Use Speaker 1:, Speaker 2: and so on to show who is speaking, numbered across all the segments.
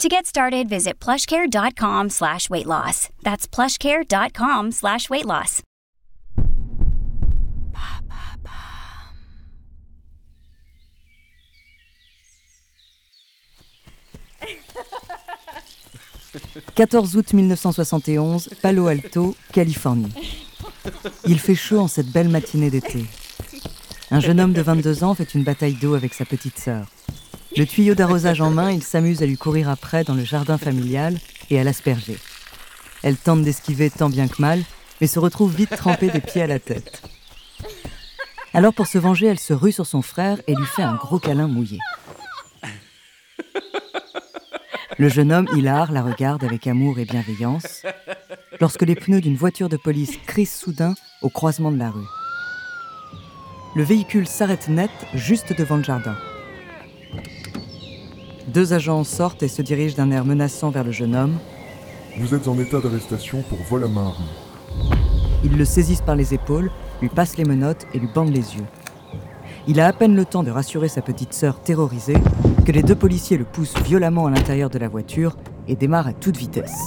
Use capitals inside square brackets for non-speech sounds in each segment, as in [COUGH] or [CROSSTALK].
Speaker 1: To get started, visit plushcare.com slash weight loss. That's plushcare.com slash weight loss.
Speaker 2: « 14 août 1971, Palo Alto, Californie. Il fait chaud en cette belle matinée d'été. Un jeune homme de 22 ans fait une bataille d'eau avec sa petite sœur. Le tuyau d'arrosage en main, il s'amuse à lui courir après dans le jardin familial et à l'asperger. Elle tente d'esquiver tant bien que mal, mais se retrouve vite trempée des pieds à la tête. Alors pour se venger, elle se rue sur son frère et lui fait un gros câlin mouillé. Le jeune homme, hilar, la regarde avec amour et bienveillance, lorsque les pneus d'une voiture de police crissent soudain au croisement de la rue. Le véhicule s'arrête net juste devant le jardin. Deux agents sortent et se dirigent d'un air menaçant vers le jeune homme.
Speaker 3: Vous êtes en état d'arrestation pour vol à main armée.
Speaker 2: Ils le saisissent par les épaules, lui passent les menottes et lui bandent les yeux. Il a à peine le temps de rassurer sa petite sœur terrorisée que les deux policiers le poussent violemment à l'intérieur de la voiture et démarrent à toute vitesse.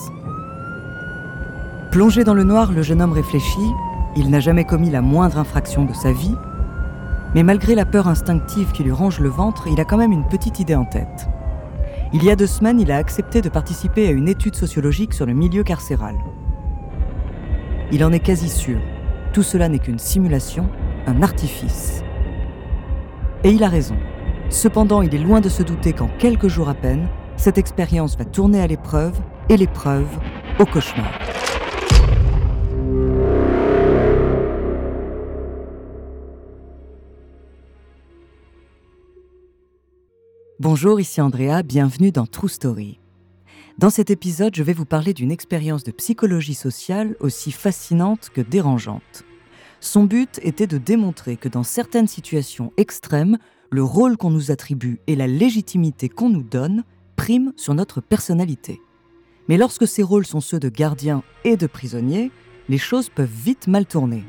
Speaker 2: Plongé dans le noir, le jeune homme réfléchit. Il n'a jamais commis la moindre infraction de sa vie. Mais malgré la peur instinctive qui lui range le ventre, il a quand même une petite idée en tête. Il y a deux semaines, il a accepté de participer à une étude sociologique sur le milieu carcéral. Il en est quasi sûr. Tout cela n'est qu'une simulation, un artifice. Et il a raison. Cependant, il est loin de se douter qu'en quelques jours à peine, cette expérience va tourner à l'épreuve et l'épreuve au cauchemar. Bonjour, ici Andrea, bienvenue dans True Story. Dans cet épisode, je vais vous parler d'une expérience de psychologie sociale aussi fascinante que dérangeante. Son but était de démontrer que dans certaines situations extrêmes, le rôle qu'on nous attribue et la légitimité qu'on nous donne priment sur notre personnalité. Mais lorsque ces rôles sont ceux de gardien et de prisonnier, les choses peuvent vite mal tourner.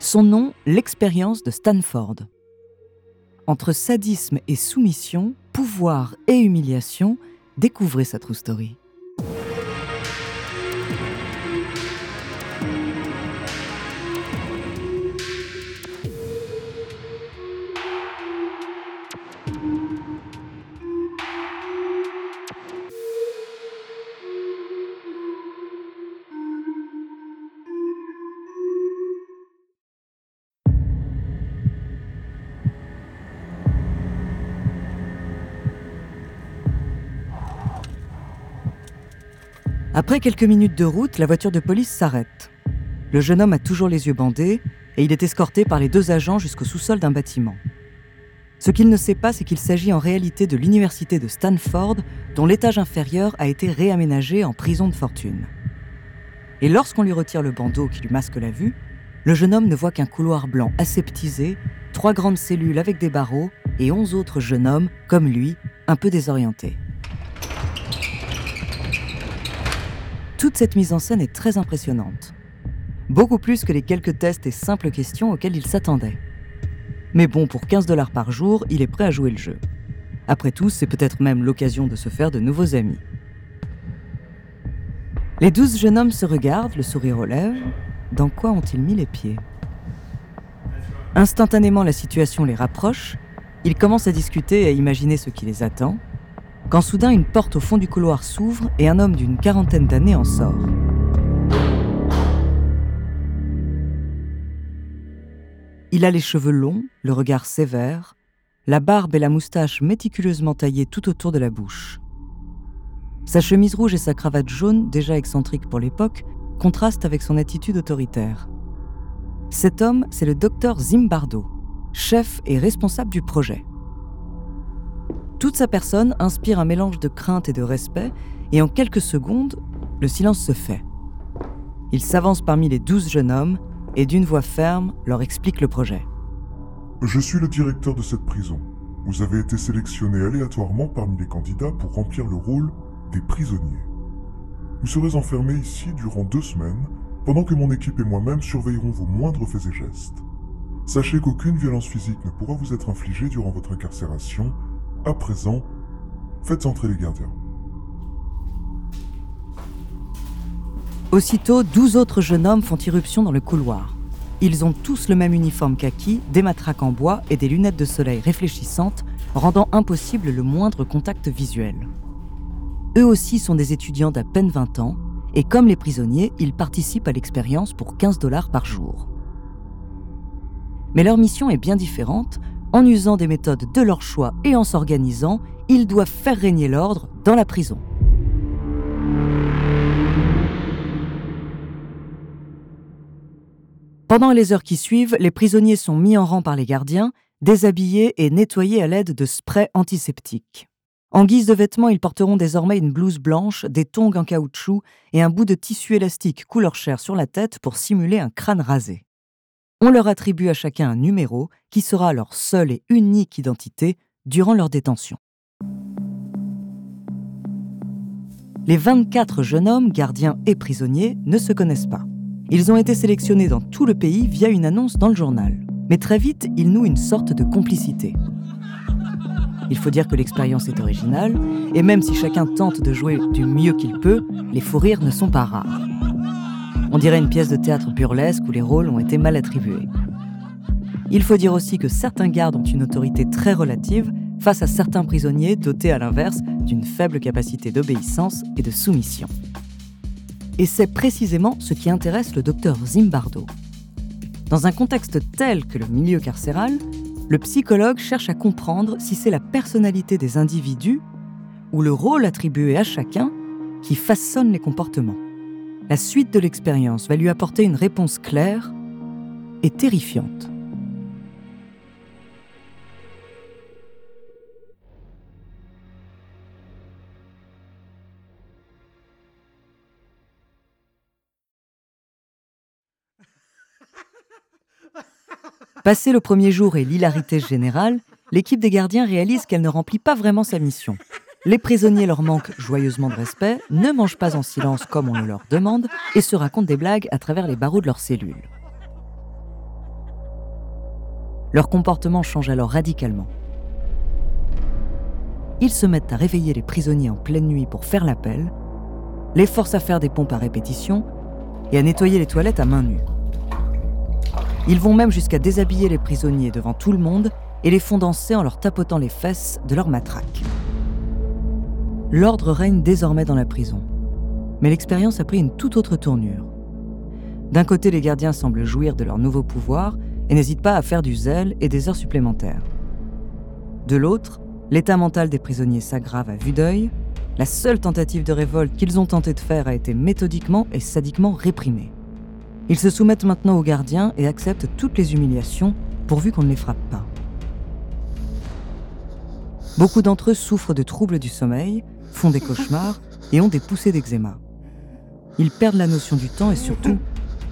Speaker 2: Son nom, l'expérience de Stanford. Entre sadisme et soumission, pouvoir et humiliation, découvrez sa true story. Après quelques minutes de route, la voiture de police s'arrête. Le jeune homme a toujours les yeux bandés et il est escorté par les deux agents jusqu'au sous-sol d'un bâtiment. Ce qu'il ne sait pas, c'est qu'il s'agit en réalité de l'université de Stanford, dont l'étage inférieur a été réaménagé en prison de fortune. Et lorsqu'on lui retire le bandeau qui lui masque la vue, le jeune homme ne voit qu'un couloir blanc aseptisé, trois grandes cellules avec des barreaux et onze autres jeunes hommes, comme lui, un peu désorientés. Toute cette mise en scène est très impressionnante. Beaucoup plus que les quelques tests et simples questions auxquelles il s'attendait. Mais bon, pour 15 dollars par jour, il est prêt à jouer le jeu. Après tout, c'est peut-être même l'occasion de se faire de nouveaux amis. Les douze jeunes hommes se regardent, le sourire aux lèvres. Dans quoi ont-ils mis les pieds? Instantanément, la situation les rapproche. Ils commencent à discuter et à imaginer ce qui les attend quand soudain une porte au fond du couloir s'ouvre et un homme d'une quarantaine d'années en sort. Il a les cheveux longs, le regard sévère, la barbe et la moustache méticuleusement taillées tout autour de la bouche. Sa chemise rouge et sa cravate jaune, déjà excentrique pour l'époque, contrastent avec son attitude autoritaire. Cet homme, c'est le docteur Zimbardo, chef et responsable du projet. Toute sa personne inspire un mélange de crainte et de respect, et en quelques secondes, le silence se fait. Il s'avance parmi les douze jeunes hommes et d'une voix ferme leur explique le projet.
Speaker 3: Je suis le directeur de cette prison. Vous avez été sélectionné aléatoirement parmi les candidats pour remplir le rôle des prisonniers. Vous serez enfermés ici durant deux semaines, pendant que mon équipe et moi-même surveillerons vos moindres faits et gestes. Sachez qu'aucune violence physique ne pourra vous être infligée durant votre incarcération. À présent, faites entrer les gardiens.
Speaker 2: Aussitôt, douze autres jeunes hommes font irruption dans le couloir. Ils ont tous le même uniforme kaki, des matraques en bois et des lunettes de soleil réfléchissantes, rendant impossible le moindre contact visuel. Eux aussi sont des étudiants d'à peine 20 ans, et comme les prisonniers, ils participent à l'expérience pour 15 dollars par jour. Mais leur mission est bien différente. En usant des méthodes de leur choix et en s'organisant, ils doivent faire régner l'ordre dans la prison. Pendant les heures qui suivent, les prisonniers sont mis en rang par les gardiens, déshabillés et nettoyés à l'aide de sprays antiseptiques. En guise de vêtements, ils porteront désormais une blouse blanche, des tongs en caoutchouc et un bout de tissu élastique couleur chair sur la tête pour simuler un crâne rasé. On leur attribue à chacun un numéro qui sera leur seule et unique identité durant leur détention. Les 24 jeunes hommes, gardiens et prisonniers, ne se connaissent pas. Ils ont été sélectionnés dans tout le pays via une annonce dans le journal. Mais très vite, ils nouent une sorte de complicité. Il faut dire que l'expérience est originale, et même si chacun tente de jouer du mieux qu'il peut, les fous rires ne sont pas rares. On dirait une pièce de théâtre burlesque où les rôles ont été mal attribués. Il faut dire aussi que certains gardes ont une autorité très relative face à certains prisonniers dotés à l'inverse d'une faible capacité d'obéissance et de soumission. Et c'est précisément ce qui intéresse le docteur Zimbardo. Dans un contexte tel que le milieu carcéral, le psychologue cherche à comprendre si c'est la personnalité des individus ou le rôle attribué à chacun qui façonne les comportements. La suite de l'expérience va lui apporter une réponse claire et terrifiante. Passé le premier jour et l'hilarité générale, l'équipe des gardiens réalise qu'elle ne remplit pas vraiment sa mission. Les prisonniers leur manquent joyeusement de respect, ne mangent pas en silence comme on le leur demande et se racontent des blagues à travers les barreaux de leurs cellules. Leur comportement change alors radicalement. Ils se mettent à réveiller les prisonniers en pleine nuit pour faire l'appel, les forcent à faire des pompes à répétition et à nettoyer les toilettes à main nue. Ils vont même jusqu'à déshabiller les prisonniers devant tout le monde et les font danser en leur tapotant les fesses de leur matraque. L'ordre règne désormais dans la prison. Mais l'expérience a pris une toute autre tournure. D'un côté, les gardiens semblent jouir de leur nouveau pouvoir et n'hésitent pas à faire du zèle et des heures supplémentaires. De l'autre, l'état mental des prisonniers s'aggrave à vue d'œil. La seule tentative de révolte qu'ils ont tenté de faire a été méthodiquement et sadiquement réprimée. Ils se soumettent maintenant aux gardiens et acceptent toutes les humiliations pourvu qu'on ne les frappe pas. Beaucoup d'entre eux souffrent de troubles du sommeil, font des cauchemars [LAUGHS] et ont des poussées d'eczéma. Ils perdent la notion du temps et surtout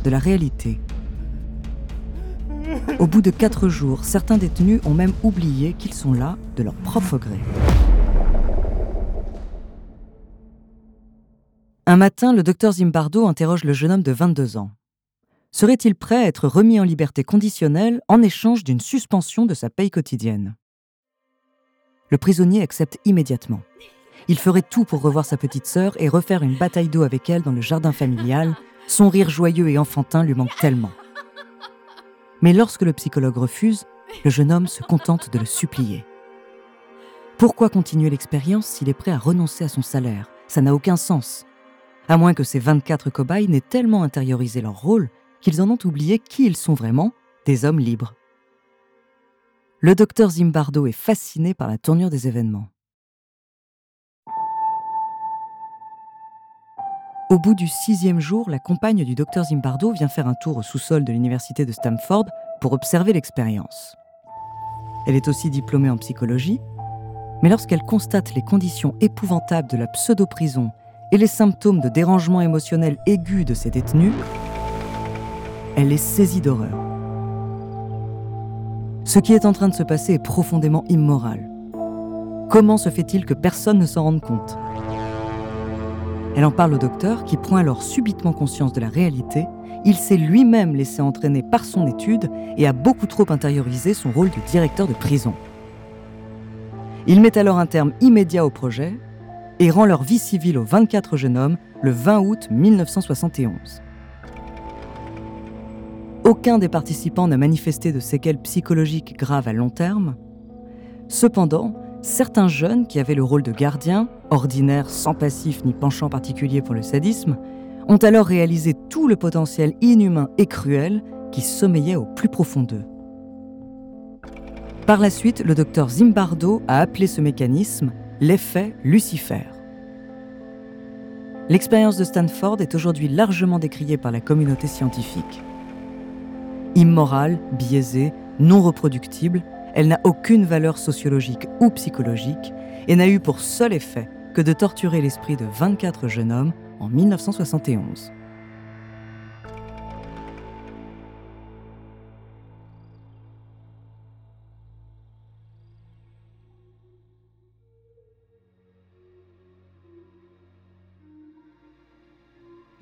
Speaker 2: de la réalité. Au bout de quatre jours, certains détenus ont même oublié qu'ils sont là de leur propre gré. Un matin, le docteur Zimbardo interroge le jeune homme de 22 ans serait-il prêt à être remis en liberté conditionnelle en échange d'une suspension de sa paye quotidienne? Le prisonnier accepte immédiatement. Il ferait tout pour revoir sa petite sœur et refaire une bataille d'eau avec elle dans le jardin familial. Son rire joyeux et enfantin lui manque tellement. Mais lorsque le psychologue refuse, le jeune homme se contente de le supplier. Pourquoi continuer l'expérience s'il est prêt à renoncer à son salaire? Ça n'a aucun sens. À moins que ces 24 cobayes n'aient tellement intériorisé leur rôle qu'ils en ont oublié qui ils sont vraiment, des hommes libres. Le docteur Zimbardo est fasciné par la tournure des événements. Au bout du sixième jour, la compagne du docteur Zimbardo vient faire un tour au sous-sol de l'université de Stamford pour observer l'expérience. Elle est aussi diplômée en psychologie, mais lorsqu'elle constate les conditions épouvantables de la pseudo-prison et les symptômes de dérangement émotionnel aigu de ses détenus, elle est saisie d'horreur. Ce qui est en train de se passer est profondément immoral. Comment se fait-il que personne ne s'en rende compte? Elle en parle au docteur qui prend alors subitement conscience de la réalité. Il s'est lui-même laissé entraîner par son étude et a beaucoup trop intériorisé son rôle de directeur de prison. Il met alors un terme immédiat au projet et rend leur vie civile aux 24 jeunes hommes le 20 août 1971. Aucun des participants n'a manifesté de séquelles psychologiques graves à long terme. Cependant, certains jeunes qui avaient le rôle de gardiens, ordinaires sans passif ni penchant particulier pour le sadisme, ont alors réalisé tout le potentiel inhumain et cruel qui sommeillait au plus profond d'eux. Par la suite, le docteur Zimbardo a appelé ce mécanisme l'effet Lucifer. L'expérience de Stanford est aujourd'hui largement décriée par la communauté scientifique. Immorale, biaisée, non reproductible, elle n'a aucune valeur sociologique ou psychologique et n'a eu pour seul effet que de torturer l'esprit de 24 jeunes hommes en 1971.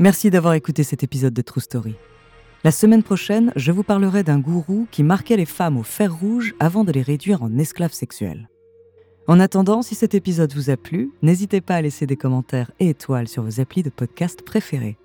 Speaker 2: Merci d'avoir écouté cet épisode de True Story. La semaine prochaine, je vous parlerai d'un gourou qui marquait les femmes au fer rouge avant de les réduire en esclaves sexuels. En attendant, si cet épisode vous a plu, n'hésitez pas à laisser des commentaires et étoiles sur vos applis de podcast préférés.